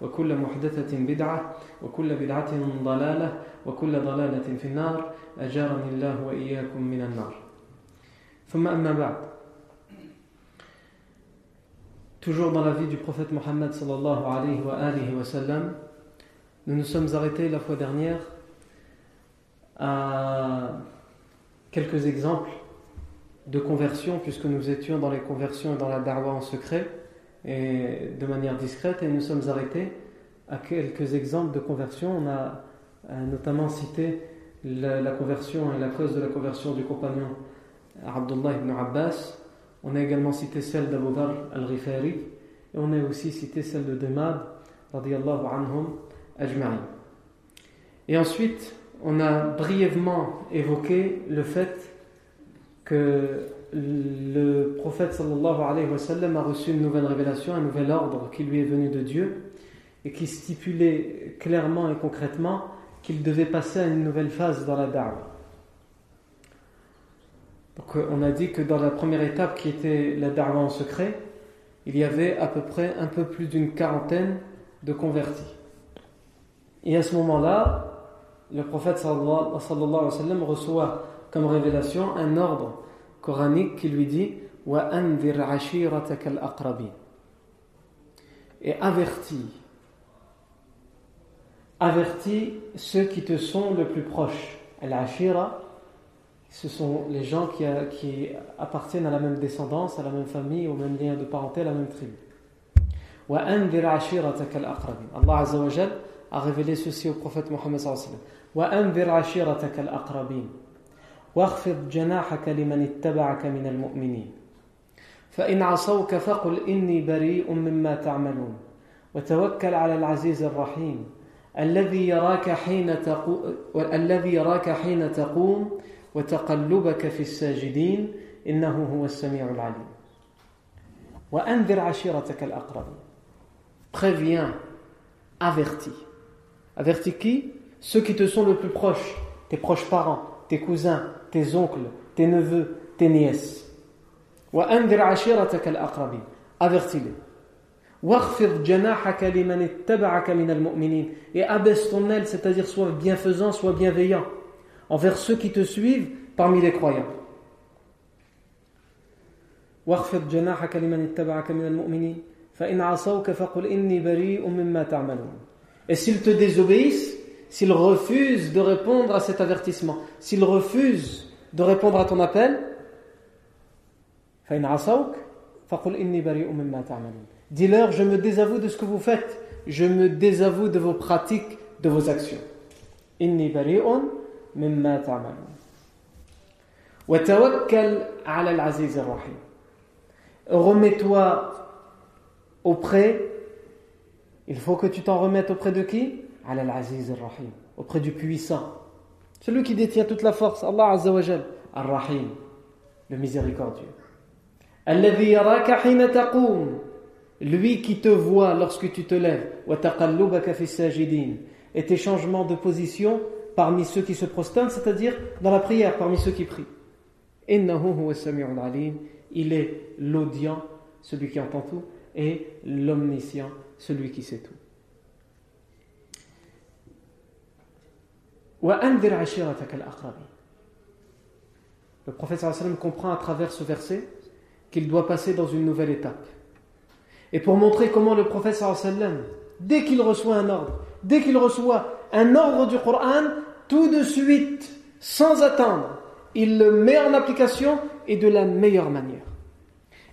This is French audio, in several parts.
وكل محدثة بدعة وكل بدعة ضلالة وكل ضلالة في النار أجارني الله وإياكم من النار ثم أما بعد Toujours dans la vie du prophète Mohammed sallallahu alayhi wa, alayhi wa sallam, nous nous sommes arrêtés la fois dernière à quelques exemples de conversion, puisque nous étions dans les conversions et dans la darwa en secret de manière discrète, et nous sommes arrêtés à quelques exemples de conversion. On a notamment cité la, la conversion et la cause de la conversion du compagnon Abdullah ibn Abbas. On a également cité celle d'Abu Dhar al-Rifari et on a aussi cité celle de Demad radiyallahu anhum ajma'in. Et ensuite, on a brièvement évoqué le fait que le prophète sallallahu a reçu une nouvelle révélation, un nouvel ordre qui lui est venu de Dieu et qui stipulait clairement et concrètement qu'il devait passer à une nouvelle phase dans la da'wah. Donc on a dit que dans la première étape qui était la da'wah en secret, il y avait à peu près un peu plus d'une quarantaine de convertis. Et à ce moment-là, le prophète sallallahu alayhi wa reçoit comme révélation un ordre qui lui dit et avertis avertis ceux qui te sont le plus proches. Al-Ashira, ce sont les gens qui, qui, appartiennent à la même descendance, à la même famille, au même lien de parenté, à la même tribu. Allah Azza wa a révélé ceci au prophète Mohammed sallallahu. واخفض جناحك لمن اتبعك من المؤمنين. فإن عصوك فقل إني بريء مما تعملون. وتوكل على العزيز الرحيم الذي يراك حين تقوم الذي يراك حين تقوم وتقلبك في الساجدين إنه هو السميع العليم. وأنذر عشيرتك الأقربين. Préviens avertis. Avertis qui? Ceux qui te sont le plus proches tes proches parents tes cousins tes oncles tes neveux tes nièces وأنذر عشيرتك الأقربين avertis-les et abaisse ton aile, c'est-à-dire sois bienfaisant, sois bienveillant envers ceux qui te suivent parmi les croyants. Et s'ils te désobéissent, s'ils refusent de répondre à cet avertissement, s'ils refusent de répondre à ton appel, Dis-leur, je me désavoue de ce que vous faites, je me désavoue de vos pratiques, de vos actions. Remets-toi auprès il faut que tu t'en remettes auprès de qui? Auprès du puissant. Celui qui détient toute la force, Allah Azza wa ar-rahim, le miséricordieux. Alladhi yaraka hina taqum lui qui te voit lorsque tu te lèves, et tes changements de position parmi ceux qui se prosternent, c'est-à-dire dans la prière, parmi ceux qui prient. Il est l'audient, celui qui entend tout, et l'omniscient, celui qui sait tout. Le prophète comprend à travers ce verset qu'il doit passer dans une nouvelle étape. Et pour montrer comment le prophète dès qu'il reçoit un ordre, dès qu'il reçoit un ordre du Coran, tout de suite, sans attendre, il le met en application et de la meilleure manière.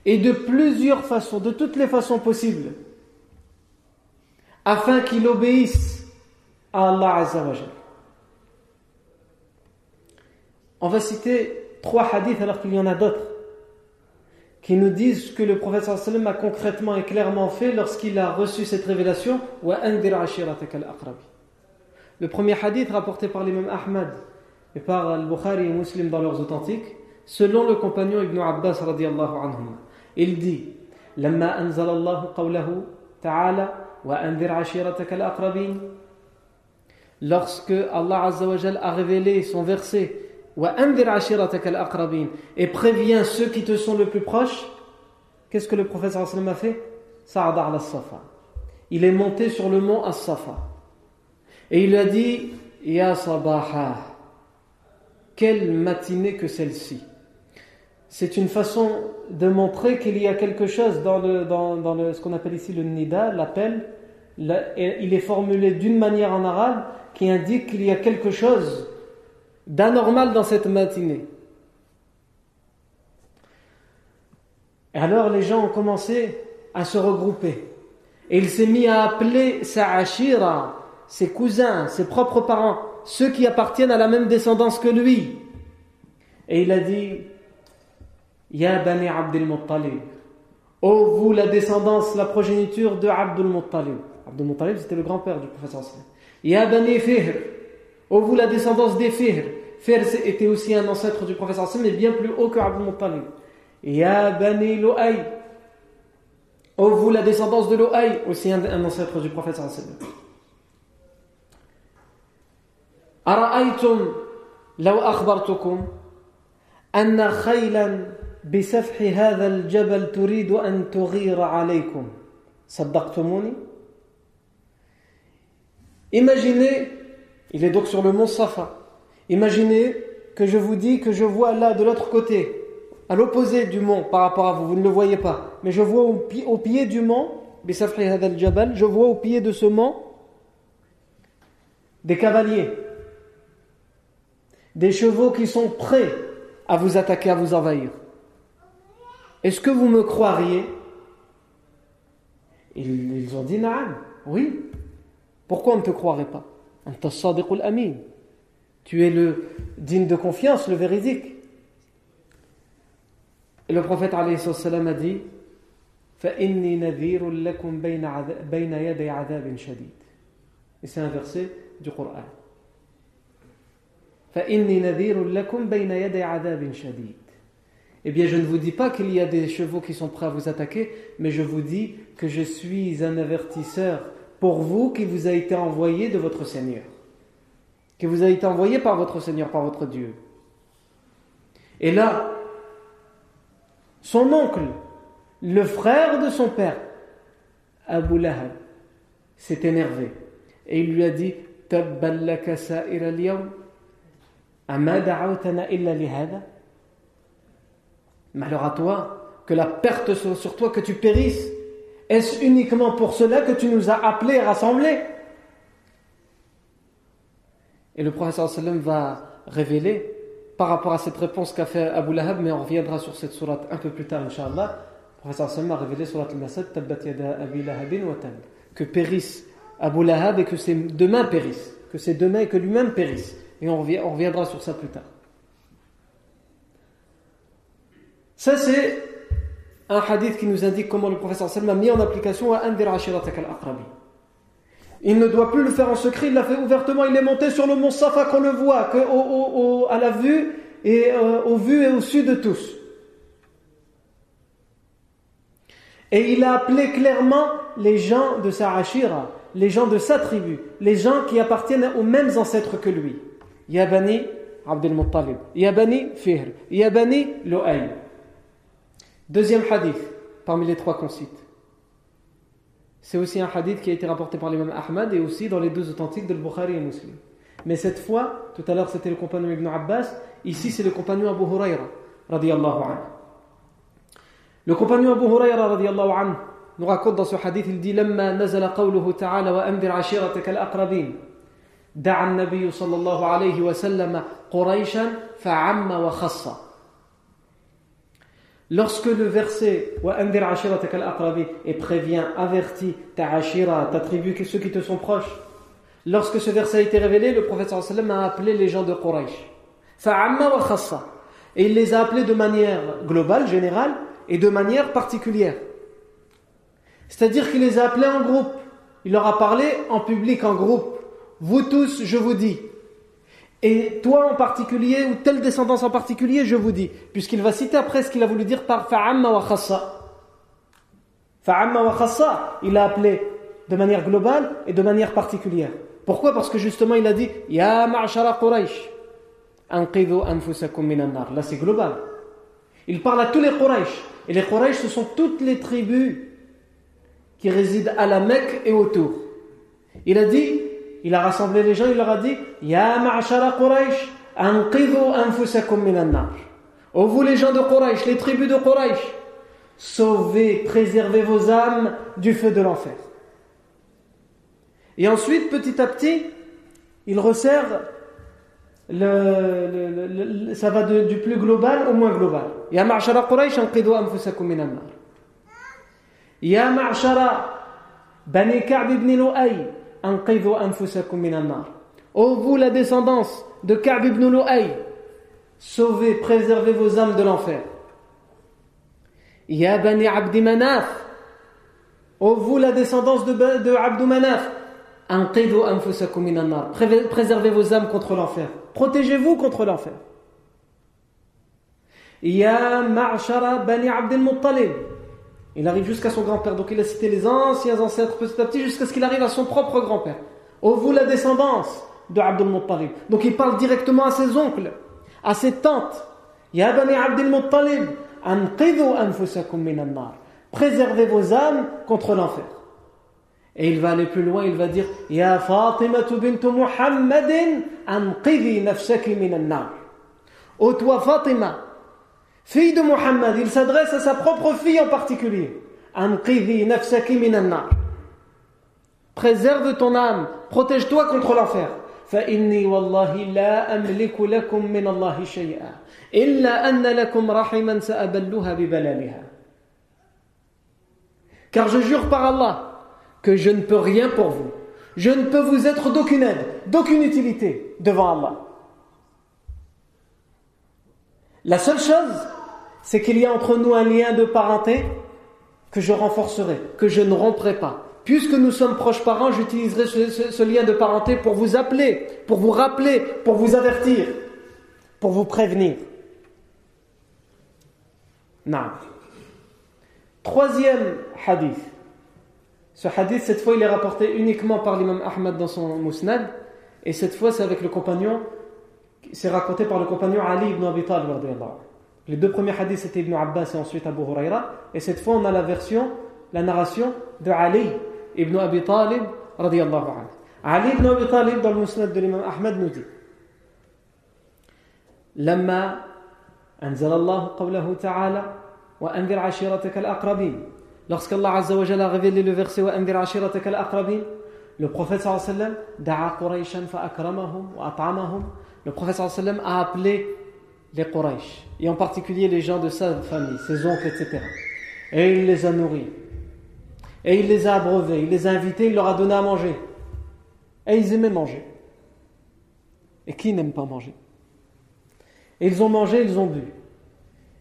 Et de plusieurs façons, de toutes les façons possibles, afin qu'il obéisse à Allah. On va citer trois hadiths alors qu'il y en a d'autres qui nous disent ce que le prophète sallam a concrètement et clairement fait lorsqu'il a reçu cette révélation le premier hadith rapporté par l'imam Ahmad et par Al-Bukhari et Muslim dans leurs authentiques selon le compagnon Ibn Abbas radiallahu anhu il dit لما أنزل الله قوله تعالى وأنذر عشيرتك الأقربين lorsque Allah Azza wa a révélé son verset et prévient ceux qui te sont le plus proches, qu'est-ce que le prophète a fait? Il est monté sur le mont As-Safa. Et il a dit Ya Sabaha, quelle matinée que celle-ci. C'est une façon de montrer qu'il y a quelque chose dans, le, dans, dans le, ce qu'on appelle ici le nida, l'appel. Il est formulé d'une manière en arabe qui indique qu'il y a quelque chose d'anormal dans cette matinée. Et alors les gens ont commencé à se regrouper. Et il s'est mis à appeler sa ashira, ses cousins, ses propres parents, ceux qui appartiennent à la même descendance que lui. Et il a dit Ya Bani Abdul Muttalib, ô vous la descendance, la progéniture de Abdul Muttalib. Abdul Muttalib c'était le grand-père du prophète. Ya Bani Fihr, Ô vous la descendance des Fihr. Fihr était aussi un ancêtre du prophète mais bien plus haut que Abdul Muttalib. Ya Bani Lo'ay. Ô vous la descendance de Lo'ay, aussi un, ancêtre du prophète أرأيتم لو أخبرتكم أن خيلا بسفح هذا الجبل تريد أن تغير عليكم صدقتموني Imaginez il est donc sur le mont Safa. Imaginez que je vous dis que je vois là de l'autre côté, à l'opposé du mont par rapport à vous, vous ne le voyez pas, mais je vois au, pied du mont, je vois au pied de ce mont des cavaliers, des chevaux qui sont prêts à vous attaquer, à vous envahir. Est-ce que vous me croiriez? Ils, ont dit Naam, oui. Pourquoi on ne te croirait pas? Tu es le digne de confiance, le véridique. Et le prophète a dit Et c'est un verset du Coran. Eh bien, je ne vous dis pas qu'il y a des chevaux qui sont prêts à vous attaquer, mais je vous dis que je suis un avertisseur pour vous qui vous a été envoyé de votre Seigneur. Qui vous a été envoyé par votre Seigneur, par votre Dieu. Et là, son oncle, le frère de son père, Abu Lahab, s'est énervé. Et il lui a dit Malheur à toi, que la perte soit sur toi, que tu périsses. Est-ce uniquement pour cela que tu nous as appelés et rassemblés Et le sallam va révéler par rapport à cette réponse qu'a fait Abu Lahab, mais on reviendra sur cette sourate un peu plus tard, Inch'Allah. Le sallam a révélé surat al-Masad, Tabbat yada Que périsse Abu Lahab et que ses deux mains périssent. Que ses deux mains et que lui-même périsse. Et on reviendra sur ça plus tard. Ça, c'est un hadith qui nous indique comment le professeur sallam a mis en application. Il ne doit plus le faire en secret, il l'a fait ouvertement, il est monté sur le mont Safa qu'on le voit, à la vue et euh, au vu et au su de tous. Et il a appelé clairement les gens de sa Ashira, les gens de sa tribu, les gens qui appartiennent aux mêmes ancêtres que lui. Yabani Abdel Muttalib, Yabani Fihr, Yabani Lo'ay. Deuxième hadith, parmi les trois qu'on cite. C'est aussi un hadith qui a été rapporté par l'imam Ahmad et aussi dans les deux authentiques de Bukhari et Muslim. Mais cette fois, tout à l'heure c'était le compagnon Ibn Abbas, ici c'est le compagnon Abu Huraira, radiallahu anhu. Le compagnon Abu Huraira, radiallahu anhu, nous raconte dans ce hadith, il dit لما نزل قوله تعالى وأنذر عشيرتك الأقربين دعا النبي صلى الله عليه وسلم قريشا فعم وخص Lorsque le verset et prévient, avertit ta ashira, ta tribu, ceux qui te sont proches, lorsque ce verset a été révélé, le prophète sallam a appelé les gens de Quraysh. Et il les a appelés de manière globale, générale, et de manière particulière. C'est-à-dire qu'il les a appelés en groupe. Il leur a parlé en public, en groupe. Vous tous, je vous dis. Et toi en particulier, ou telle descendance en particulier, je vous dis. Puisqu'il va citer après ce qu'il a voulu dire par fa'amma wa khassa. Fa'amma wa khassa, il a appelé de manière globale et de manière particulière. Pourquoi? Parce que justement il a dit Ya ma'ashara Quraysh, anqidhu anfusakum minan nar. Là c'est global. Il parle à tous les Quraysh. Et les Quraysh, ce sont toutes les tribus qui résident à la Mecque et autour. Il a dit, il a rassemblé les gens, il leur a dit Ya ma'ashara Quraysh, anqidhu anfusakum minan nar. Oh vous les gens de Quraysh, les tribus de Quraysh, sauvez, préservez vos âmes du feu de l'enfer. Et ensuite, petit à petit, il resserre le, ça va du plus global au moins global. Ya ma'shara Quraysh anqidu anfusakum minan nar. Ya ma'shara Bani Ka'b ibn Lu'ay Ô vous la descendance de Ka'b ibn Lu'ay, sauvez, préservez vos âmes de l'enfer. Ya Bani Abdi Manaf. Ô vous la descendance de, de Abdou Manaf, Préservez vos âmes contre l'enfer. Protégez-vous contre l'enfer. Ya Ma'shara Bani Abdel Muttalib. Il arrive jusqu'à son grand-père. Donc il a cité les anciens ancêtres petit à petit jusqu'à ce qu'il arrive à son propre grand-père. Oh vous la descendance de Abdel Muttalib. Donc il parle directement à ses oncles, à ses tantes. Ya Bani Abdel Muttalib. Préservez vos âmes contre l'enfer. Et il va aller plus loin, il va dire Ya Fatima bint Muhammadin anqidhi nafsaki minan nar. Ô toi Fatima, fille de Muhammad, il s'adresse à sa propre fille en particulier. Anqidhi nafsaki minan nar. Préserve ton âme, protège-toi contre l'enfer. فإني والله لا أملك لكم من الله شيئا إلا أن لكم رحما سأبلها ببلالها. Car je jure par Allah que je ne peux rien pour vous. Je ne peux vous être d'aucune aide, d'aucune utilité devant Allah. La seule chose, c'est qu'il y a entre nous un lien de parenté que je renforcerai, que je ne romprai pas. Puisque nous sommes proches parents, j'utiliserai ce, lien de parenté pour vous appeler, pour vous rappeler, pour vous avertir, pour vous prévenir. Non. Troisième hadith. Ce hadith, cette fois, il est rapporté uniquement par l'imam Ahmad dans son Musnad, et cette fois, c'est avec le compagnon, c'est raconté par le compagnon Ali ibn Abi Talib. Les deux premiers hadiths, c'était Ibn Abbas et ensuite Abu Huraira, et cette fois, on a la version, la narration de Ali ibn Abi Talib. Ali ibn Abi Talib, dans le Musnad de l'imam Ahmad, nous dit لما أنزل الله قوله تعالى وأنذر عشيرتك الأقربين Lorsqu'Allah Azza wa a révélé le verset andir ashiratak al-aqrabin, le prophète sallallahu alayhi wa sallam fa akramahum wa at'amahum. Le prophète sallallahu alayhi wa sallam a appelé les Quraysh, et en particulier les gens de sa famille, ses oncles, etc. Et il les a nourris. Et il les a abreuvés, il les a invités, il leur a donné à manger. Et ils aimaient manger. Et qui n'aime pas manger? Et ils ont mangé, ils ont bu.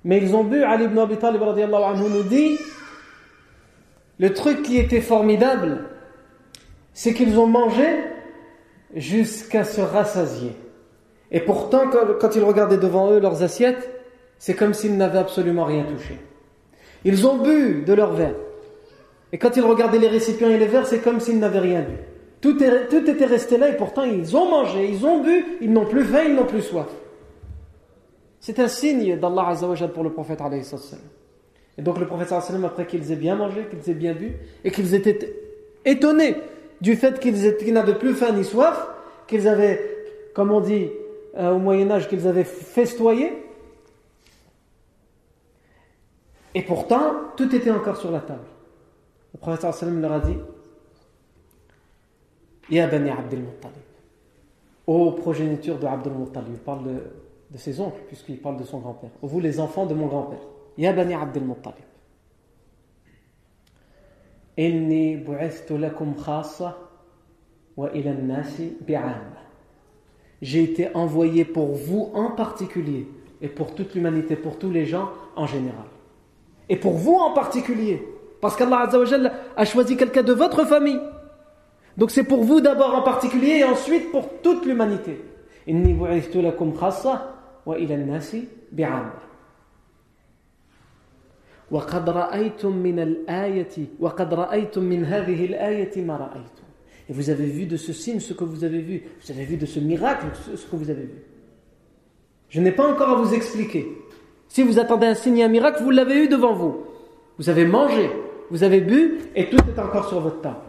Mais ils ont bu, Ali ibn Abi Talib anhu nous dit le truc qui était formidable, c'est qu'ils ont mangé jusqu'à se rassasier. Et pourtant, quand ils regardaient devant eux leurs assiettes, c'est comme s'ils n'avaient absolument rien touché. Ils ont bu de leur verre. Et quand ils regardaient les récipients et les verres, c'est comme s'ils n'avaient rien bu. Tout, tout, était resté là et pourtant ils ont mangé, ils ont bu, ils n'ont plus faim, ils n'ont plus soif. C'est un signe d'Allah Azzawajal pour le prophète et donc le prophète après qu'ils aient bien mangé, qu'ils aient bien bu, et qu'ils étaient étonnés du fait qu'ils n'avaient plus faim ni soif, qu'ils avaient comme on dit euh, au Moyen-Âge, qu'ils avaient festoyé. Et pourtant, tout était encore sur la table. Le prophète sallam leur a dit Ya Bani Abdel Muttalib, ô progéniture de Abdel Muttalib, il parle de, ses oncles, puisqu'il parle de son grand-père. Vous, les enfants de mon grand-père. Ya Bani Abdel Muttalib. Lakum khassa wa ila nasi bi'amma J'ai été envoyé pour vous en particulier et pour toute l'humanité, pour tous les gens en général. Et pour vous en particulier. Parce qu'Allah a choisi quelqu'un de votre famille. Donc c'est pour vous d'abord en particulier et ensuite pour toute l'humanité. Inni bu'ithtu lakum khassa wa ila nasi bi'amma. وقد رأيتم من الآية وقد رأيتم من هذه الآية ما رأيتم et vous avez vu de ce signe ce que vous avez vu. Vous avez vu de ce miracle ce que vous avez vu. Je n'ai pas encore à vous expliquer. Si vous attendez un signe et un miracle, vous l'avez eu devant vous. Vous avez mangé, vous avez bu, et tout est encore sur votre table.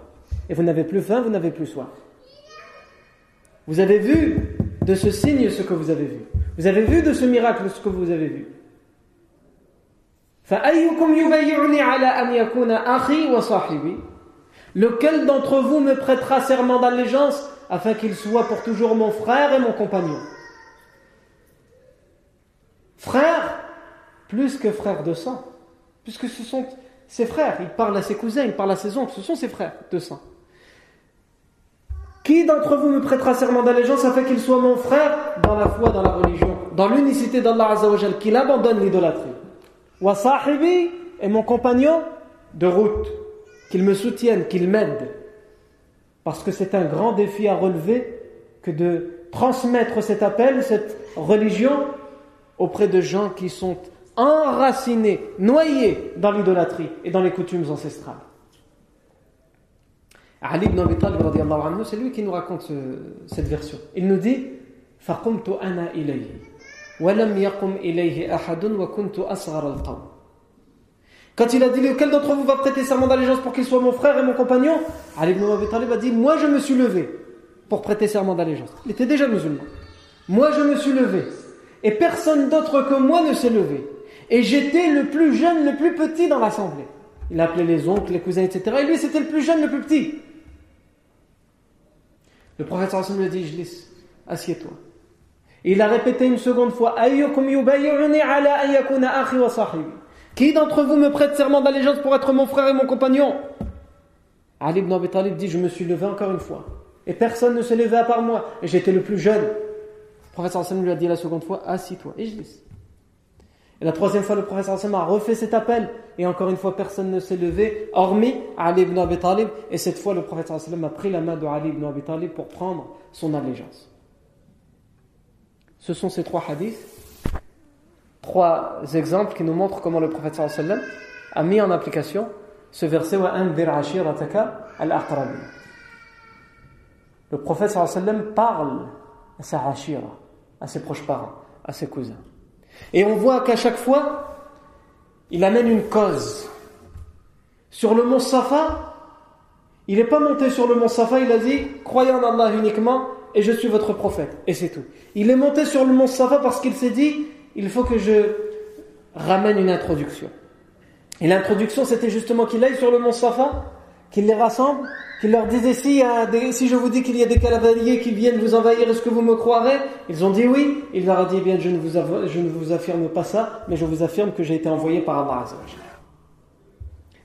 Et vous n'avez plus faim, vous n'avez plus soif. Vous avez vu de ce signe ce que vous avez vu. Vous avez vu de ce miracle ce que vous avez vu. Lequel d'entre vous me prêtera serment d'allégeance afin qu'il soit pour toujours mon frère et mon compagnon? Frère, plus que frère de sang, puisque ce sont ses frères, il parle à ses cousins, il parle à ses oncles, ce sont ses frères de sang. Qui d'entre vous me prêtera serment d'allégeance afin qu'il soit mon frère dans la foi, dans la religion, dans l'unicité d'Allah Azzawajal, qu'il abandonne l'idolâtrie? Wa sahibi est mon compagnon de route, qu'il me soutienne, qu'il m'aide. Parce que c'est un grand défi à relever que de transmettre cet appel, cette religion auprès de gens qui sont enracinés, noyés dans l'idolâtrie et dans les coutumes ancestrales. Ali ibn Abi Talib, c'est lui qui nous raconte cette version. Il nous dit فَقُمْتُ أَنَا إِلَيْهِ quand il a dit lequel d'entre vous va prêter serment d'allégeance pour qu'il soit mon frère et mon compagnon? Ali ibn Abi Talib a dit moi je me suis levé pour prêter serment d'allégeance. Il était déjà musulman. Moi je me suis levé et personne d'autre que moi ne s'est levé. Et j'étais le plus jeune, le plus petit dans l'assemblée. Il appelait les oncles, les cousins, etc. Et lui c'était le plus jeune, le plus petit. Le prophète sallallahu lui a dit, je assieds-toi il a répété une seconde fois Qui d'entre vous me prête serment d'allégeance pour être mon frère et mon compagnon? Ali ibn Abi Talib dit Je me suis levé encore une fois. Et personne ne s'est levé à part moi. Et j'étais le plus jeune. Le professeur Hassan lui a dit la seconde fois Assis-toi. Et je. Et la troisième fois, le professeur Hassan a refait cet appel. Et encore une fois, personne ne s'est levé, hormis Ali ibn Abi Talib. Et cette fois, le professeur Hassan a pris la main de Ali ibn Abi Talib pour prendre son allégeance. Ce sont ces trois hadiths, trois exemples qui nous montrent comment le prophète sallam a mis en application ce verset Le prophète sallam parle à sa ashira, à ses proches parents, à ses cousins. Et on voit qu'à chaque fois, il amène une cause. Sur le mont Safa, il n'est pas monté sur le mont Safa, il a dit croyez en Allah uniquement et je suis votre prophète. Et c'est tout. Il est monté sur le mont Safa parce qu'il s'est dit, il faut que je ramène une introduction. Et l'introduction, c'était justement qu'il aille sur le mont Safa, qu'il les rassemble, qu'il leur dise si, si je vous dis qu'il y a des cavaliers qui viennent vous envahir, est-ce que vous me croirez? Ils ont dit oui. Il leur a dit, eh bien, je ne, vous je ne vous affirme pas ça, mais je vous affirme que j'ai été envoyé par Allah.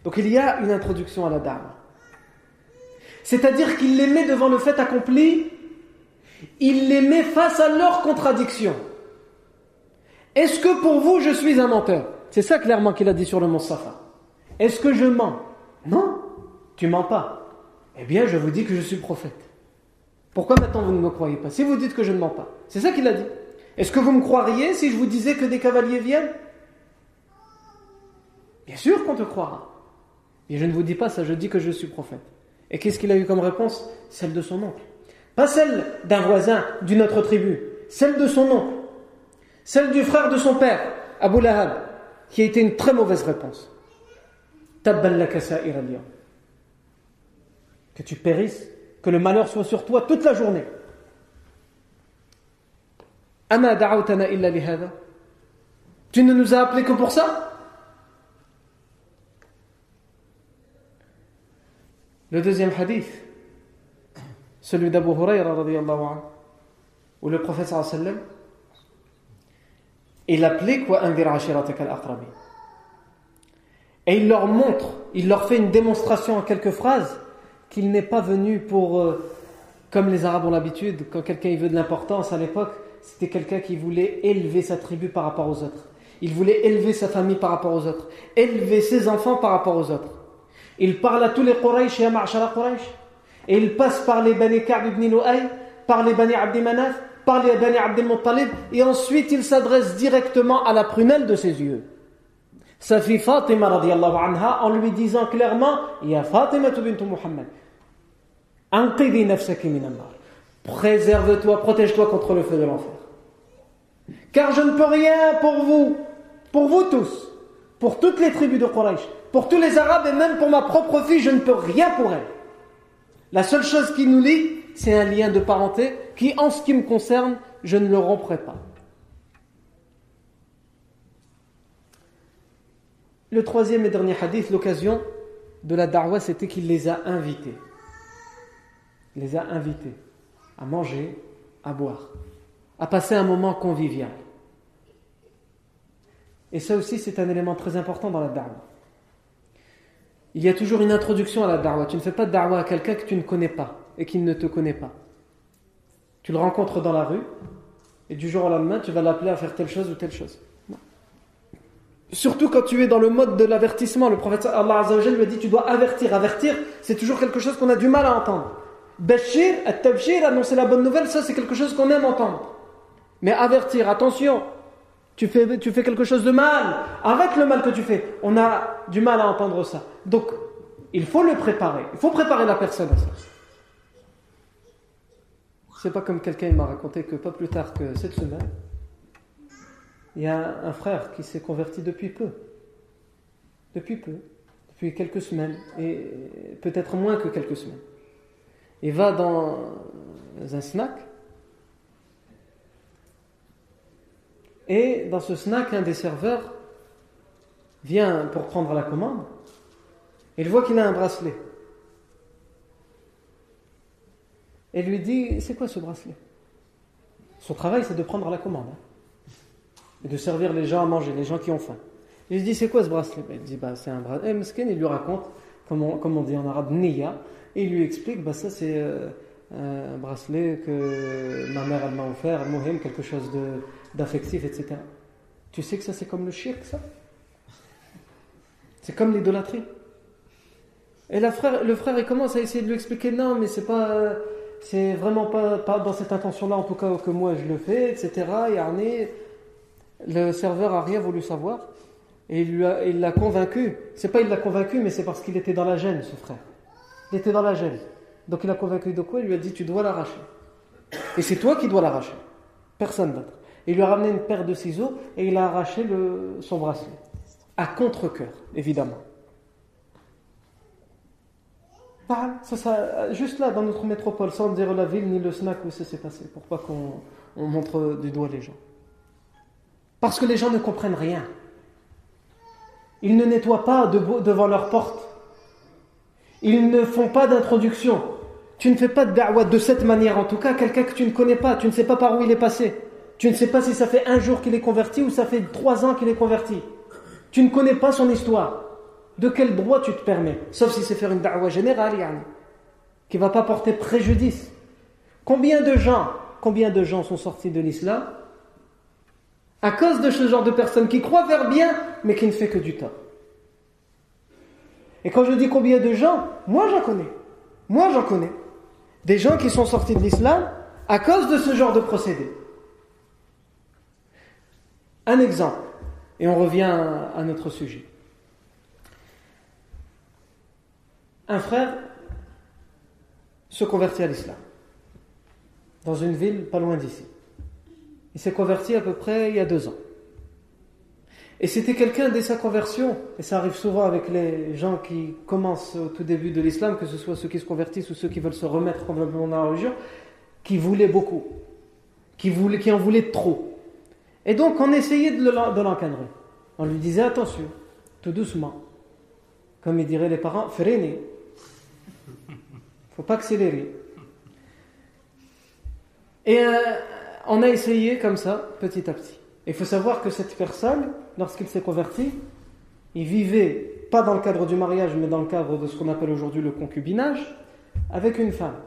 Donc il y a une introduction à la dame. C'est-à-dire qu'il les met devant le fait accompli il les met face à leurs contradictions. Est-ce que pour vous je suis un menteur? C'est ça clairement qu'il a dit sur le mont Safa. Est-ce que je mens? Non, tu mens pas. Eh bien, je vous dis que je suis prophète. Pourquoi maintenant vous ne me croyez pas? Si vous dites que je ne mens pas. C'est ça qu'il a dit. Est-ce que vous me croiriez si je vous disais que des cavaliers viennent? Bien sûr qu'on te croira. Et je ne vous dis pas ça, je dis que je suis prophète. Et qu'est-ce qu'il a eu comme réponse? Celle de son oncle. Pas celle d'un voisin d'une autre tribu, celle de son oncle, celle du frère de son père, Abu Lahab, qui a été une très mauvaise réponse. Que tu périsses, que le malheur soit sur toi toute la journée. Tu ne nous as appelés que pour ça? Le deuxième hadith, celui d'Abu Huraira où le prophète sallam il appelait quoi et il leur montre, il leur fait une démonstration en quelques phrases qu'il n'est pas venu pour, euh, comme les Arabes ont l'habitude, quand quelqu'un veut de l'importance à l'époque, c'était quelqu'un qui voulait élever sa tribu par rapport aux autres. Il voulait élever sa famille par rapport aux autres, élever ses enfants par rapport aux autres. Il parle à tous les Quraysh et à Ma'ashara Quraysh. Et il passe par les Bani Ka'b ibn Lu'ay, par les Bani Abdi Manaf, par les Bani Abdel Muttalib, et ensuite il s'adresse directement à la prunelle de ses yeux. Sa fille Fatima radiallahu anha, en lui disant clairement, Ya Fatima bint Muhammad, Anqidi nafsaki Préserve-toi, protège-toi contre le feu de l'enfer. Car je ne peux rien pour vous, pour vous tous, pour toutes les tribus de Quraysh, pour tous les Arabes et même pour ma propre fille, je ne peux rien pour elle. La seule chose qui nous lie, c'est un lien de parenté qui, en ce qui me concerne, je ne le romprai pas. Le troisième et dernier hadith, l'occasion de la darwa, c'était qu'il les a invités. Il les a invités à manger, à boire, à passer un moment convivial. Et ça aussi, c'est un élément très important dans la darwa. Il y a toujours une introduction à la darwa. Tu ne fais pas de darwa à quelqu'un que tu ne connais pas et qui ne te connaît pas. Tu le rencontres dans la rue et du jour au lendemain, tu vas l'appeler à faire telle chose ou telle chose. Surtout quand tu es dans le mode de l'avertissement. Le prophète Allah Azza lui a dit Tu dois avertir. Avertir, c'est toujours quelque chose qu'on a du mal à entendre. Bashir, at-tabshir, annoncer la bonne nouvelle, ça c'est quelque chose qu'on aime entendre. Mais avertir, attention, tu fais, tu fais quelque chose de mal, arrête le mal que tu fais. On a du mal à entendre ça. Donc, il faut le préparer. Il faut préparer la personne à ça. C'est pas comme quelqu'un m'a raconté que pas plus tard que cette semaine, il y a un frère qui s'est converti depuis peu. Depuis peu. Depuis quelques semaines. Et peut-être moins que quelques semaines. Il va dans un snack. Et dans ce snack, un des serveurs vient pour prendre la commande. Il voit qu'il a un bracelet. Et lui dit C'est quoi ce bracelet? Son travail, c'est de prendre la commande. Hein, et de servir les gens à manger, les gens qui ont faim. Il lui dit C'est quoi ce bracelet? Ben, Il dit bah, C'est un bracelet. Et il lui raconte, comme on, dit en arabe, Niya. Et il lui explique bah, Ça, c'est euh, un bracelet que ma mère m'a offert, Mohim, quelque chose d'affectif, etc. Tu sais que ça, c'est comme le shirk, ça? C'est comme l'idolâtrie. Et frère, le frère, il commence à essayer de lui expliquer Non, mais c'est pas c'est vraiment pas, dans cette intention-là, en tout cas, que moi je le fais, etc. le serveur a rien voulu savoir. Et il l'a convaincu. C'est pas il l'a convaincu, mais c'est parce qu'il était dans la gêne, ce frère. Il était dans la gêne. Donc il a convaincu de quoi? Il lui a dit Tu dois l'arracher. Et c'est toi qui dois l'arracher. Personne d'autre. Il lui a ramené une paire de ciseaux et il a arraché son bracelet. À contre-coeur, évidemment. Ça, juste là, dans notre métropole, sans dire la ville ni le snack où ça s'est passé, pour pas qu'on montre du doigt les gens? Parce que les gens ne comprennent rien. Ils ne nettoient pas devant leur porte. Ils ne font pas d'introduction. Tu ne fais pas de de cette manière, en tout cas, quelqu'un que tu ne connais pas, tu ne sais pas par où il est passé. Tu ne sais pas si ça fait un jour qu'il est converti ou ça fait trois ans qu'il est converti. Tu ne connais pas son histoire de quel droit tu te permets Sauf si c'est faire une da'wah générale, qui ne va pas porter préjudice. Combien de gens, combien de gens sont sortis de l'islam à cause de ce genre de personnes qui croient vers bien, mais qui ne fait que du tort? Et quand je dis combien de gens, moi j'en connais. Moi j'en connais. Des gens qui sont sortis de l'islam à cause de ce genre de procédé. Un exemple, et on revient à notre sujet. Un frère se convertit à l'islam dans une ville pas loin d'ici. Il s'est converti à peu près il y a deux ans. Et c'était quelqu'un dès sa conversion, et ça arrive souvent avec les gens qui commencent au tout début de l'islam, que ce soit ceux qui se convertissent ou ceux qui veulent se remettre complètement dans la religion, qui voulait beaucoup. qui, en voulait trop. Et donc on essayait de l'encadrer. On lui disait attention, tout doucement. Comme ils diraient les parents, freinez. Faut pas accélérer. Et euh, on a essayé comme ça, petit à petit. Il faut savoir que cette personne, lorsqu'il s'est converti, il vivait pas dans le cadre du mariage, mais dans le cadre de ce qu'on appelle aujourd'hui le concubinage, avec une femme.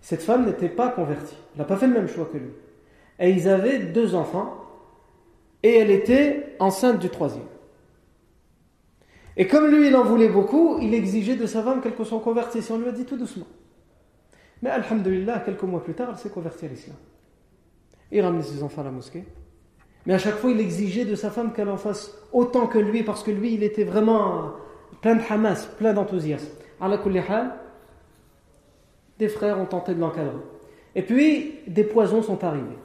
Cette femme n'était pas convertie. Elle n'a pas fait le même choix que lui. Et ils avaient deux enfants. Et elle était enceinte du troisième. Et comme lui, il en voulait beaucoup, il exigeait de sa femme qu'elle soit convertie. Si on lui a dit tout doucement. Mais Alhamdulillah, quelques mois plus tard, elle s'est convertie à l'islam. Il ramenait ses enfants à la mosquée. Mais à chaque fois, il exigeait de sa femme qu'elle en fasse autant que lui, parce que lui, il était vraiment plein de hamas, plein d'enthousiasme. Des frères ont tenté de l'encadrer. Et puis, des poisons sont arrivés.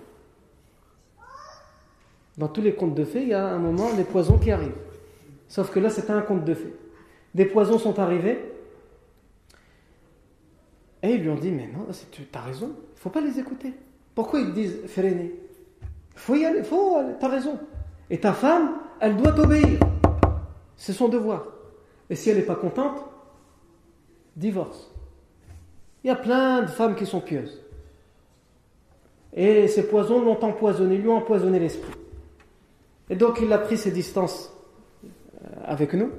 Dans tous les contes de fées, il y a un moment des poisons qui arrivent. Sauf que là, c'était un conte de fées. Des poisons sont arrivés. Et ils lui ont dit Mais non, tu as raison, il faut pas les écouter. Pourquoi ils disent Il faut y aller, faut tu as raison. Et ta femme, elle doit t'obéir. C'est son devoir. Et si elle n'est pas contente, divorce. Il y a plein de femmes qui sont pieuses. Et ces poisons l'ont empoisonné, lui ont empoisonné l'esprit. Et donc il a pris ses distances avec nous.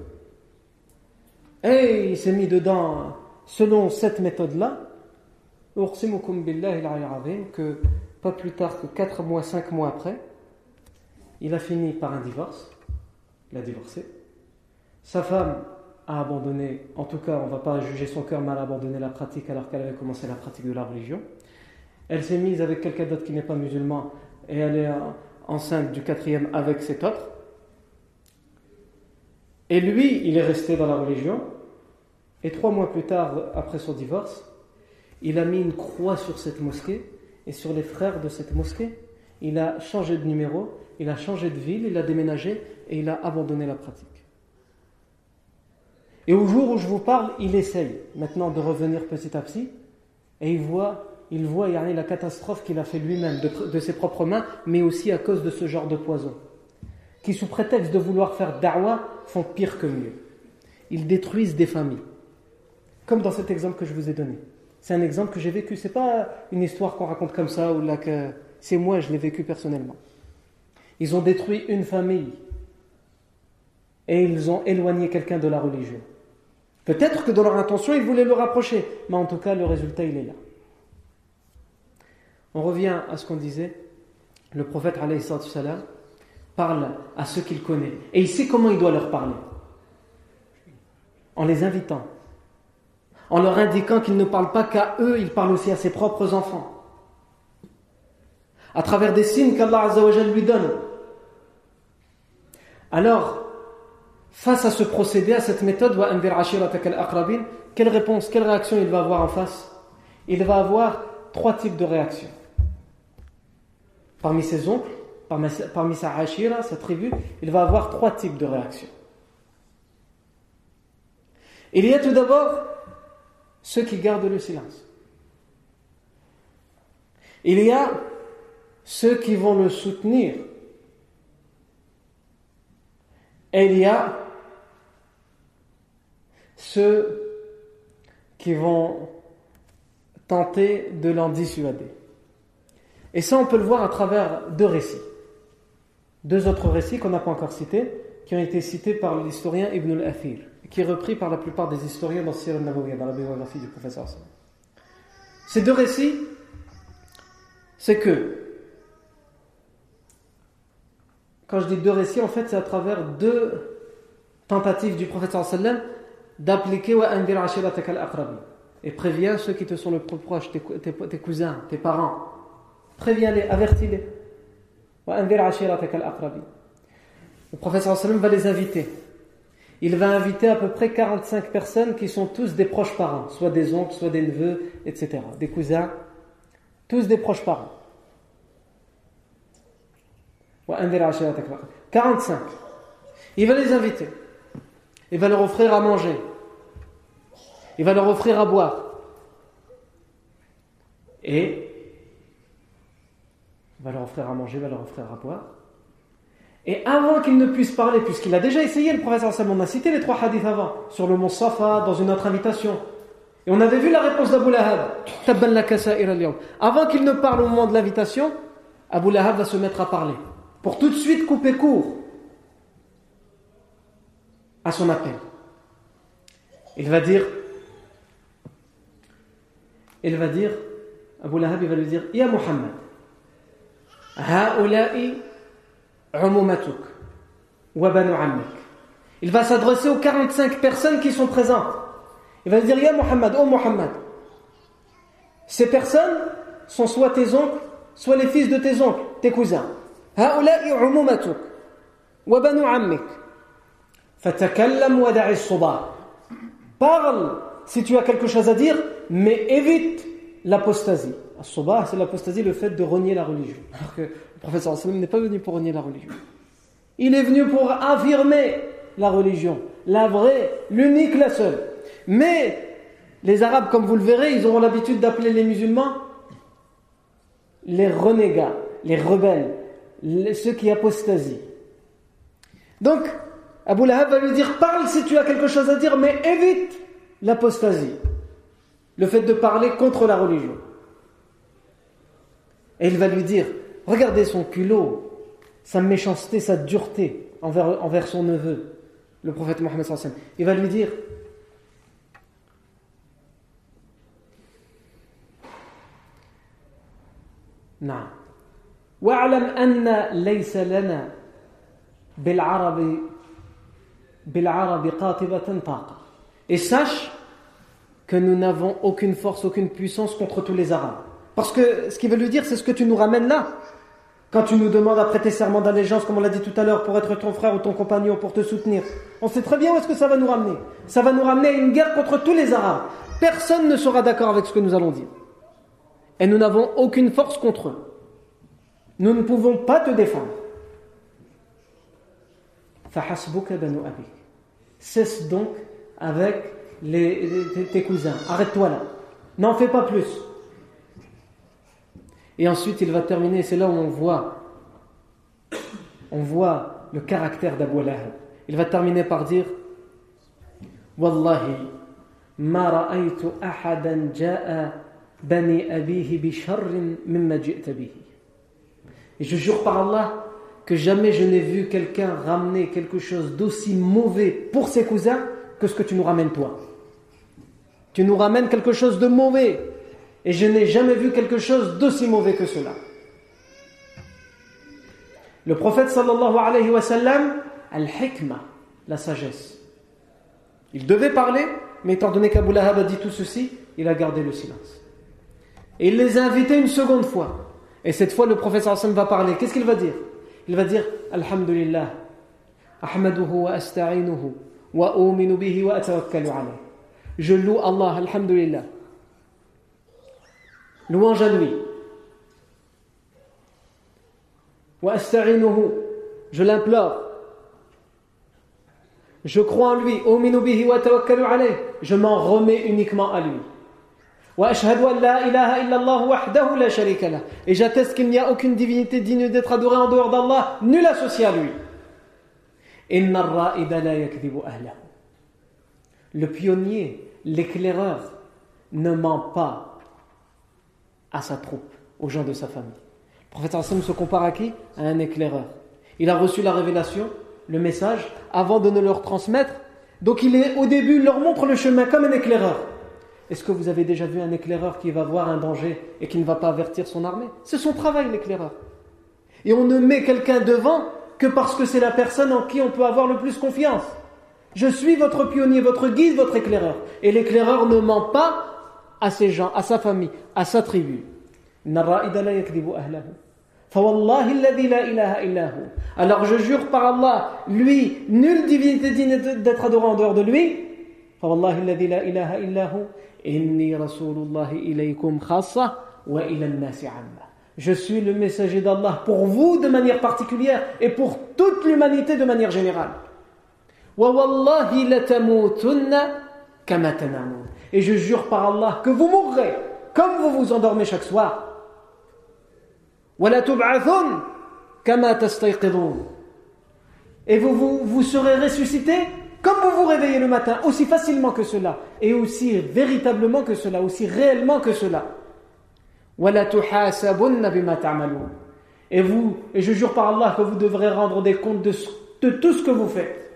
Et il s'est mis dedans selon cette méthode-là. que pas plus tard que 4 mois, 5 mois après, il a fini par un divorce. Il a divorcé. Sa femme a abandonné, en tout cas, on ne va pas juger son cœur, mal abandonné la pratique alors qu'elle avait commencé la pratique de la religion. Elle s'est mise avec quelqu'un d'autre qui n'est pas musulman et elle est enceinte du quatrième avec cet autre. Et lui, il est resté dans la religion. Et trois mois plus tard, après son divorce, il a mis une croix sur cette mosquée et sur les frères de cette mosquée. Il a changé de numéro, il a changé de ville, il a déménagé et il a abandonné la pratique. Et au jour où je vous parle, il essaye maintenant de revenir petit à petit et il voit, il voit la catastrophe qu'il a fait lui-même de, ses propres mains, mais aussi à cause de ce genre de poison, qui sous prétexte de vouloir faire da'wah font pire que mieux. Ils détruisent des familles, comme dans cet exemple que je vous ai donné. C'est un exemple que j'ai vécu, c'est pas une histoire qu'on raconte comme ça ou là que c'est moi, je l'ai vécu personnellement. Ils ont détruit une famille et ils ont éloigné quelqu'un de la religion. Peut-être que dans leur intention, ils voulaient le rapprocher, mais en tout cas, le résultat, il est là. On revient à ce qu'on disait. Le prophète salam, parle à ceux qu'il connaît et il sait comment il doit leur parler. En les invitant, en leur indiquant qu'il ne parle pas qu'à eux, il parle aussi à ses propres enfants. À travers des signes qu'Allah lui donne. Alors, Face à ce procédé, à cette méthode, quelle réponse, quelle réaction il va avoir en face? Il va avoir trois types de réactions. Parmi ses oncles, parmi, sa hashira, sa tribu, il va avoir trois types de réactions. Il y a tout d'abord ceux qui gardent le silence. Il y a ceux qui vont le soutenir. Et il y a ceux qui vont tenter de l'en dissuader. Et ça, on peut le voir à travers deux récits. Deux autres récits qu'on n'a pas encore cités, qui ont été cités par l'historien Ibn al-Athir, qui est repris par la plupart des historiens dans Sirah al dans la biographie du professeur. Ces deux récits, c'est que, quand je dis deux récits, en fait, c'est à travers deux tentatives du professeur sallam d'appliquer et préviens ceux qui te sont le plus proches, tes, cousins, tes parents. Préviens-les, avertis-les. Le professeur va les inviter. Il va inviter à peu près 45 personnes qui sont tous des proches parents, soit des oncles, soit des neveux, etc. Des cousins, tous des proches parents. 45. Il va les inviter. Il va leur offrir à manger. Il va leur offrir à boire. Et va leur offrir à manger, va leur offrir à boire. Et avant qu'il ne puisse parler, puisqu'il a déjà essayé, le professeur Salman a cité les trois hadiths avant, sur le mont Safa, dans une autre invitation. Et on avait vu la réponse d'Abu Lahab. Avant qu'il ne parle au moment de l'invitation, Abu Lahab va se mettre à parler. Pour tout de suite couper court à son appel. Il va dire, il va dire, Abu Lahab il va lui dire, Ya Muhammad, il va s'adresser aux 45 personnes qui sont présentes. Il va dire Ya Muhammad, oh Muhammad. Ces personnes sont soit tes oncles, soit les fils de tes oncles, tes cousins. Parle si tu as quelque chose à dire, mais évite l'apostasie. C'est l'apostasie, le fait de renier la religion. Alors que le professeur sallam n'est pas venu pour renier la religion. Il est venu pour affirmer la religion, la vraie, l'unique, la seule. Mais les Arabes, comme vous le verrez, ils auront l'habitude d'appeler les musulmans les renégats, les rebelles, ceux qui apostasient. Donc, Abu Lahab va lui dire Parle si tu as quelque chose à dire, mais évite l'apostasie. Le fait de parler contre la religion. Et il va lui dire Regardez son culot, sa méchanceté, sa dureté envers, envers son neveu, le prophète Mohammed. Il va lui dire نعم واعلم أن ليس لنا بالعرب بالعرب قاطبة طاقة et sache que nous n'avons aucune force, aucune puissance contre tous les Arabes. Parce que ce qu'il veut lui dire, c'est ce que tu nous ramènes là. Quand tu nous demandes à prêter serment d'allégeance, comme on l'a dit tout à l'heure, pour être ton frère ou ton compagnon, pour te soutenir, on sait très bien où est-ce que ça va nous ramener. Ça va nous ramener à une guerre contre tous les Arabes. Personne ne sera d'accord avec ce que nous allons dire. Et nous n'avons aucune force contre eux. Nous ne pouvons pas te défendre. Cesse donc avec tes cousins. Arrête-toi là. N'en fais pas plus. Et ensuite, il va terminer, c'est là où on voit, on voit le caractère d'Abu Lahab. Il va terminer par dire Wallahi, ma ra'aytu ahadan ja'a bani abihi bi sharrin mimma ji'ta bihi. Et je jure par Allah que jamais je n'ai vu quelqu'un ramener quelque chose d'aussi mauvais pour ses cousins que ce que tu nous ramènes toi. Tu nous ramènes quelque chose de mauvais. Et je n'ai jamais vu quelque chose d'aussi mauvais que cela. Le prophète sallallahu alayhi wa sallam, al-hikmah, la sagesse. Il devait parler, mais étant donné qu'Abu Lahab a dit tout ceci, il a gardé le silence. Et il les a invités une seconde fois. Et cette fois, le professeur Hassan va parler. Qu'est-ce qu'il va dire? Il va dire Alhamdulillah, Ahmaduhu wa wa bihi wa. Je loue Allah, Alhamdulillah. Louange à lui. Je l'implore. Je crois en lui. Je m'en remets uniquement à lui. Et j'atteste qu'il n'y a aucune divinité digne d'être adorée en dehors d'Allah, nul associé à lui. Le pionnier, l'éclaireur, ne ment pas à sa troupe, aux gens de sa famille. Le prophète Hassan se compare à qui? À un éclaireur. Il a reçu la révélation, le message, avant de ne leur transmettre. Donc il est au début, il leur montre le chemin comme un éclaireur. Est-ce que vous avez déjà vu un éclaireur qui va voir un danger et qui ne va pas avertir son armée? C'est son travail, l'éclaireur. Et on ne met quelqu'un devant que parce que c'est la personne en qui on peut avoir le plus confiance. Je suis votre pionnier, votre guide, votre éclaireur. Et l'éclaireur ne ment pas à ses gens, à sa famille, à sa tribu. Alors je jure par Allah, lui, nulle divinité digne d'être adorée en dehors de lui. Je suis le messager d'Allah pour vous de manière particulière et pour toute l'humanité de manière générale. Et je jure par Allah que vous mourrez comme vous vous endormez chaque soir. Et vous, vous, vous serez ressuscité comme vous vous réveillez le matin, aussi facilement que cela, et aussi véritablement que cela, aussi réellement que cela. Et vous, et je jure par Allah que vous devrez rendre des comptes de, de tout ce que vous faites.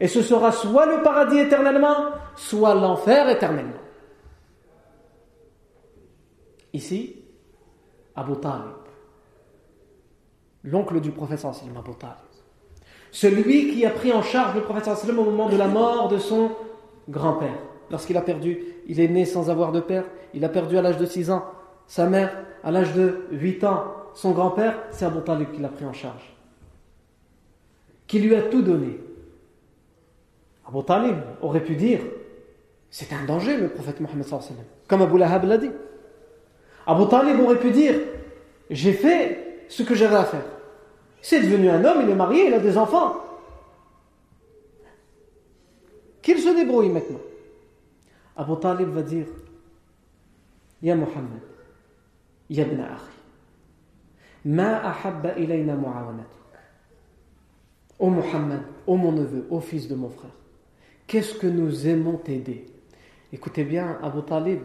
Et ce sera soit le paradis éternellement, soit l'enfer éternellement. Ici, Abu Talib, l'oncle du professeur sallam, Abu Talib. Celui qui a pris en charge le professeur sallam au moment de la mort de son grand-père. Lorsqu'il a perdu, il est né sans avoir de père, il a perdu à l'âge de 6 ans sa mère, à l'âge de 8 ans son grand-père, c'est Abu Talib qui l'a pris en charge. Qui lui a tout donné. Abu Talib aurait pu dire c'est un danger le prophète Mohammed comme Abu Lahab l'a dit. Abu Talib aurait pu dire j'ai fait ce que j'avais à faire. C'est devenu un homme, il est marié, il a des enfants. Qu'il se débrouille maintenant. Abu Talib va dire Ya Muhammad, Ya ibn akhi, ma ahabba ilayna. Ô Muhammad, ô mon neveu, ô fils de mon frère, qu'est-ce que nous aimons t'aider? Écoutez bien, Abu Talib,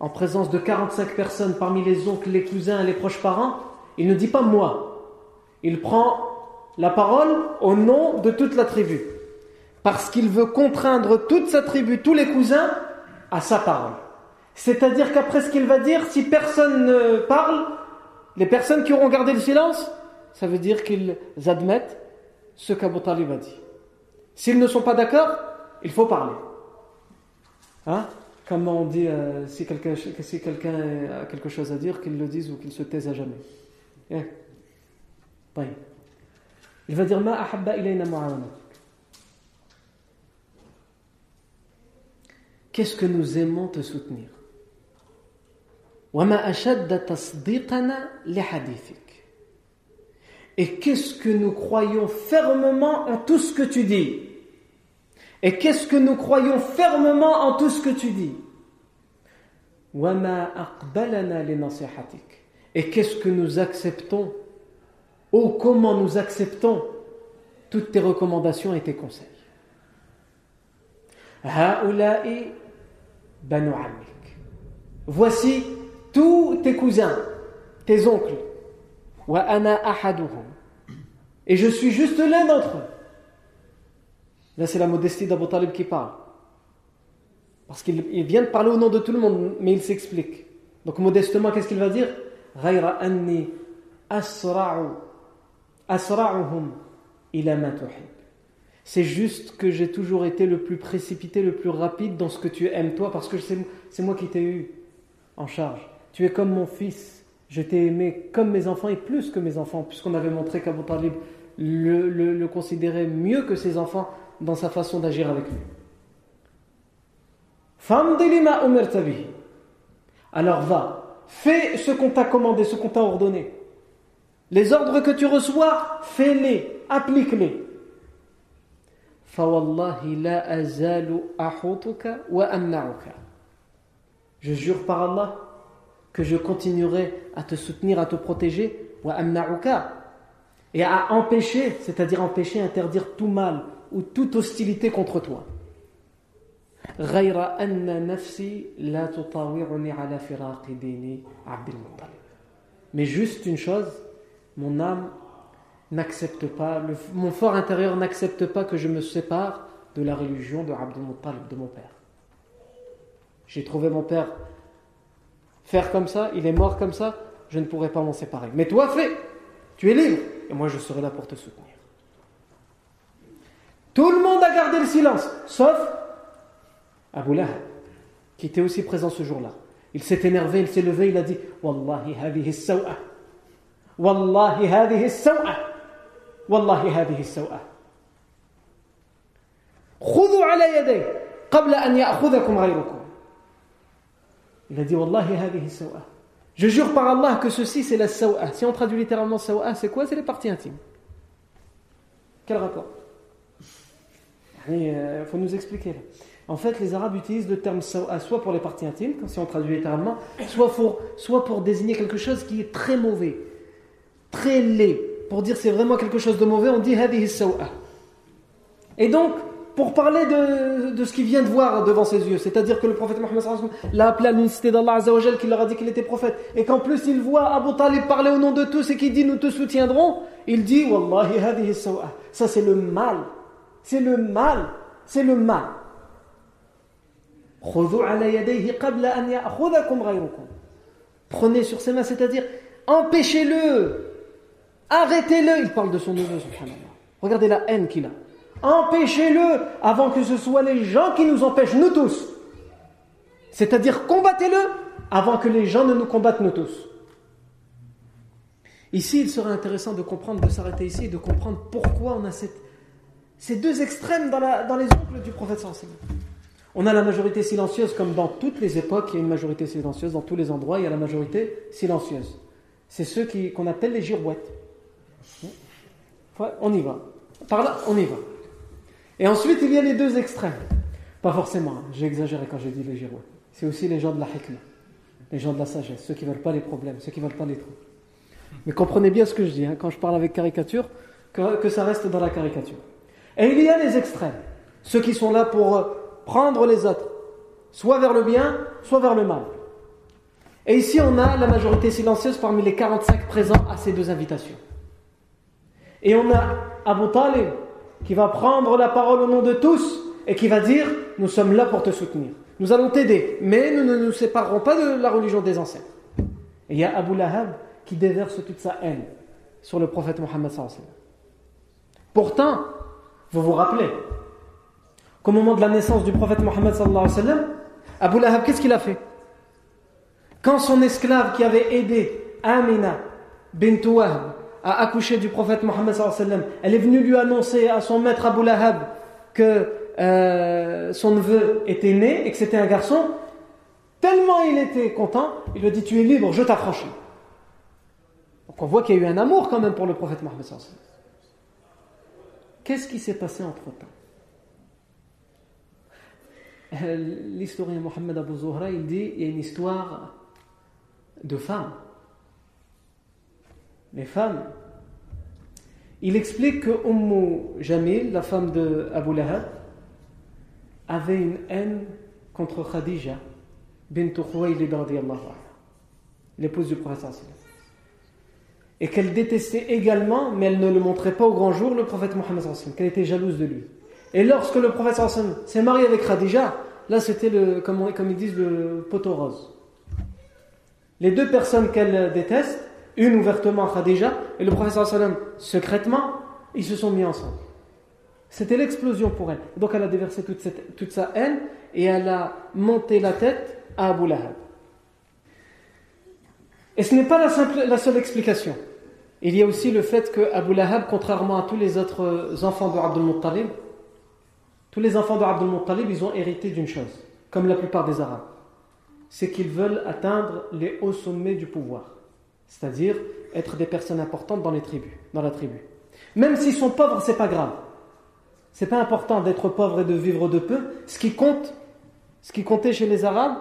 en présence de 45 personnes parmi les oncles, les cousins les proches parents, il ne dit pas moi. Il prend la parole au nom de toute la tribu. Parce qu'il veut contraindre toute sa tribu, tous les cousins, à sa parole. C'est-à-dire qu'après ce qu'il va dire, si personne ne parle, les personnes qui auront gardé le silence, ça veut dire qu'ils admettent ce qu'Abu Talib a dit. S'ils ne sont pas d'accord, il faut parler. Hein? Comment on dit, euh, si quelqu'un si a quelque chose à dire, qu'il le dise ou qu'il se taise à jamais. Eh. Il va dire Ma ahabba ilayna Qu'est-ce que nous aimons te soutenir? Et qu'est-ce que nous croyons fermement en tout ce que tu dis? Et qu'est-ce que nous croyons fermement en tout ce que tu dis? Et qu'est-ce que nous acceptons? Oh, comment nous acceptons? Toutes tes recommandations et tes conseils. Voici tous tes cousins, tes oncles. Et je suis juste l'un d'entre eux. Là, c'est la modestie d'Abu Talib qui parle. Parce qu'il vient de parler au nom de tout le monde, mais il s'explique. Donc, modestement, qu'est-ce qu'il va dire? Anni C'est juste que j'ai toujours été le plus précipité, le plus rapide dans ce que tu aimes, toi, parce que c'est moi qui t'ai eu en charge. Tu es comme mon fils. Je t'ai aimé comme mes enfants et plus que mes enfants, puisqu'on avait montré qu'Abu Talib le considérait mieux que ses enfants dans sa façon d'agir avec lui. Alors va, fais ce qu'on t'a commandé, ce qu'on t'a ordonné. Les ordres que tu reçois, fais-les, applique-les. Je jure par Allah que je continuerai à te soutenir, à te protéger, et à empêcher, c'est-à-dire empêcher, interdire tout mal ou toute hostilité contre toi. Mais juste une chose, mon âme n'accepte pas, mon fort intérieur n'accepte pas que je me sépare de la religion de Abdul de mon père. J'ai trouvé mon père faire comme ça, il est mort comme ça, je ne pourrai pas m'en séparer. Mais toi, fais, tu es libre, et moi je serai là pour te soutenir. Tout le monde a gardé le silence, sauf Abu Lahab, qui était aussi présent ce jour-là. Il s'est énervé, il s'est levé, il a dit Wallahi hadihi sawa. Wallahi hadihi sawa. Wallahi hadihi sawa. خذوا على يدي قبل أن يأخذكم غيركم Il a dit Wallahi hadihi sawa. Je jure par Allah que ceci c'est la sawa. Si on traduit littéralement sawa, c'est quoi C'est les parties intimes. Quel rapport Il faut nous expliquer. En fait, les Arabes utilisent le terme sawa soit pour les parties intimes, si on traduit littéralement, soit pour, soit pour désigner quelque chose qui est très mauvais, très laid. Pour dire c'est vraiment quelque chose de mauvais, on dit hadihi sawa. Et donc, pour parler de, de ce qu'il vient de voir devant ses yeux, c'est-à-dire que le prophète Mohammed l'a appelé à l'unicité d'Allah qui leur a dit qu'il était prophète, et qu'en plus il voit Abu Talib parler au nom de tous et qu'il dit nous te soutiendrons, il dit Wallahi hadihi sawa. Ça c'est le mal. C'est le mal. C'est le mal. Prenez sur ses mains, c'est-à-dire empêchez-le, arrêtez-le. Il parle de son neveu, subhanallah. Regardez la haine qu'il a. Empêchez-le avant que ce soit les gens qui nous empêchent, nous tous. C'est-à-dire combattez-le avant que les gens ne nous combattent, nous tous. Ici, il serait intéressant de comprendre, de s'arrêter ici de comprendre pourquoi on a ces deux extrêmes dans, les ongles du prophète sallallahu on a la majorité silencieuse, comme dans toutes les époques, il y a une majorité silencieuse, dans tous les endroits, il y a la majorité silencieuse. C'est ceux qu'on appelle les girouettes. On y va. Par là, on y va. Et ensuite, il y a les deux extrêmes. Pas forcément, hein. j'ai exagéré quand j'ai dit les girouettes. C'est aussi les gens de la hikmah, les gens de la sagesse, ceux qui ne veulent pas les problèmes, ceux qui ne veulent pas les trous. Mais comprenez bien ce que je dis, hein, quand je parle avec caricature, que ça reste dans la caricature. Et il y a les extrêmes, ceux qui sont là pour euh, prendre les autres, soit vers le bien, soit vers le mal. Et ici, on a la majorité silencieuse parmi les 45 présents à ces deux invitations. Et on a Abu Talib qui va prendre la parole au nom de tous et qui va dire Nous sommes là pour te soutenir. Nous allons t'aider, mais nous ne nous séparerons pas de la religion des ancêtres. Et il y a Abu Lahab qui déverse toute sa haine sur le prophète Mohammed. Pourtant, vous vous rappelez, qu'au moment de la naissance du prophète Mohammed Abu Lahab, qu'est-ce qu'il a fait? Quand son esclave qui avait aidé Amina bint Wahb à accoucher du prophète Mohammed elle est venue lui annoncer à son maître Abu Lahab que euh, son neveu était né et que c'était un garçon, tellement il était content, il lui a dit Tu es libre, je t'affranchis. Donc on voit qu'il y a eu un amour quand même pour le prophète Mohammed. Qu'est-ce qui s'est passé entre temps l'historien Mohamed Abu Zuhra, il dit il y a une histoire de femmes. Les femmes. Il explique que Ummu Jamil, la femme de Abu Lahab, avait une haine contre Khadija bint Khuwaylid l'épouse du prophète et qu'elle détestait également, mais elle ne le montrait pas au grand jour, le prophète Mohammed qu'elle était jalouse de lui. Et lorsque le prophète s'est marié avec Khadija, là c'était le, comme, ils disent, le poteau rose. Les deux personnes qu'elle déteste, une ouvertement Khadija et le prophète secrètement, ils se sont mis ensemble. C'était l'explosion pour elle. Donc elle a déversé toute, sa haine et elle a monté la tête à Abu Lahab. Et ce n'est pas la seule explication. Il y a aussi le fait que Abu Lahab, contrairement à tous les autres enfants de Abdul Muttalib, tous les enfants de Abdul Muttalib, ils ont hérité d'une chose, comme la plupart des Arabes. C'est qu'ils veulent atteindre les hauts sommets du pouvoir. C'est-à-dire être des personnes importantes dans les tribus, dans la tribu. Même s'ils sont pauvres, c'est pas grave. C'est pas important d'être pauvre et de vivre de peu. Ce qui compte, ce qui comptait chez les Arabes,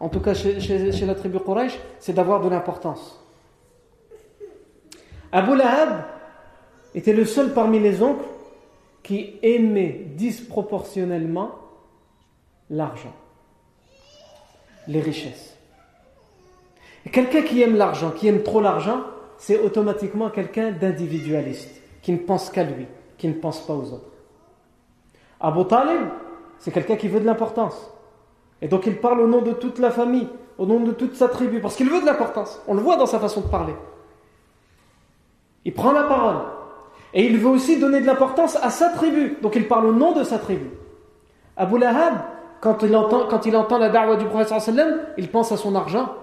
en tout cas chez, chez la tribu Quraysh, c'est d'avoir de l'importance. Abu Lahab était le seul parmi les oncles qui aimait disproportionnellement l'argent, les richesses. quelqu'un qui aime l'argent, qui aime trop l'argent, c'est automatiquement quelqu'un d'individualiste, qui ne pense qu'à lui, qui ne pense pas aux autres. Abu Talib, c'est quelqu'un qui veut de l'importance. Et donc il parle au nom de toute la famille, au nom de toute sa tribu, parce qu'il veut de l'importance. On le voit dans sa façon de parler. Il prend la parole. Et il veut aussi donner de l'importance à sa tribu. Donc il parle au nom de sa tribu. Abu Lahab, quand il entend, quand il entend la da'wah du prophète il pense à son argent.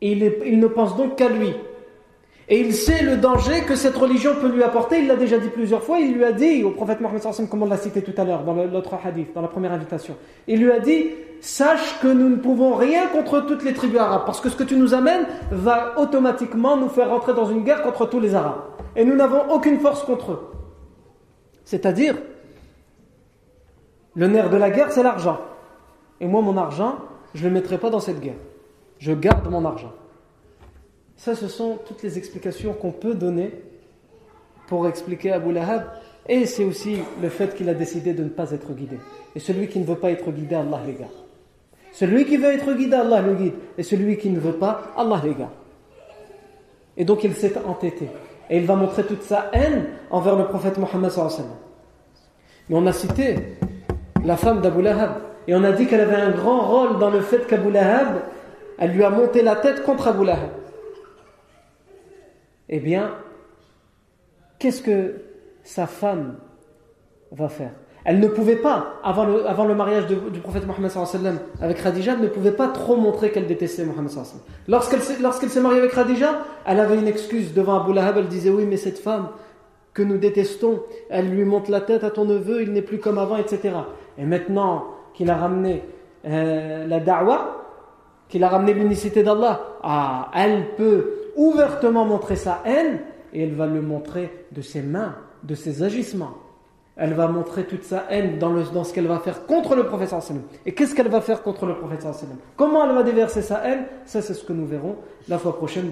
Et il ne pense donc qu'à lui. Et il sait le danger que cette religion peut lui apporter. Il l'a déjà dit plusieurs fois. Il lui a dit au prophète Mohammed comme on l'a cité tout à l'heure dans l'autre hadith, dans la première invitation. Il lui a dit Sache que nous ne pouvons rien contre toutes les tribus arabes. Parce que ce que tu nous amènes va automatiquement nous faire rentrer dans une guerre contre tous les arabes. Et nous n'avons aucune force contre eux. C'est-à-dire Le nerf de la guerre, c'est l'argent. Et moi, mon argent, je ne le mettrai pas dans cette guerre. Je garde mon argent. Ça, ce sont toutes les explications qu'on peut donner pour expliquer Abu Lahab. Et c'est aussi le fait qu'il a décidé de ne pas être guidé. Et celui qui ne veut pas être guidé, Allah. Celui qui veut être guidé, Allah le guide. Et celui qui ne veut pas, Allah les garde. Et donc il s'est entêté. Et il va montrer toute sa haine envers le prophète Mohammed Mais on a cité la femme d'Abu Lahab. Et on a dit qu'elle avait un grand rôle dans le fait qu'Abu Lahab, elle lui a monté la tête contre Abu Lahab. Eh bien, qu'est-ce que sa femme va faire? Elle ne pouvait pas, avant le, mariage du prophète Mohammed avec Khadija, ne pouvait pas trop montrer qu'elle détestait Mohammed Lorsqu'elle lorsqu'elle s'est mariée avec Khadija, elle avait une excuse devant Abu Lahab, elle disait oui mais cette femme que nous détestons, elle lui monte la tête à ton neveu, il n'est plus comme avant, etc. Et maintenant qu'il a ramené euh, la da'wah, qu'il a ramené l'unicité d'Allah, ah, elle peut ouvertement montrer sa haine et elle va le montrer de ses mains, de ses agissements. Elle va montrer toute sa haine dans, le, dans ce qu'elle va faire contre le prophète Et qu'est-ce qu'elle va faire contre le prophète Comment elle va déverser sa haine? Ça, c'est ce que nous verrons la fois prochaine.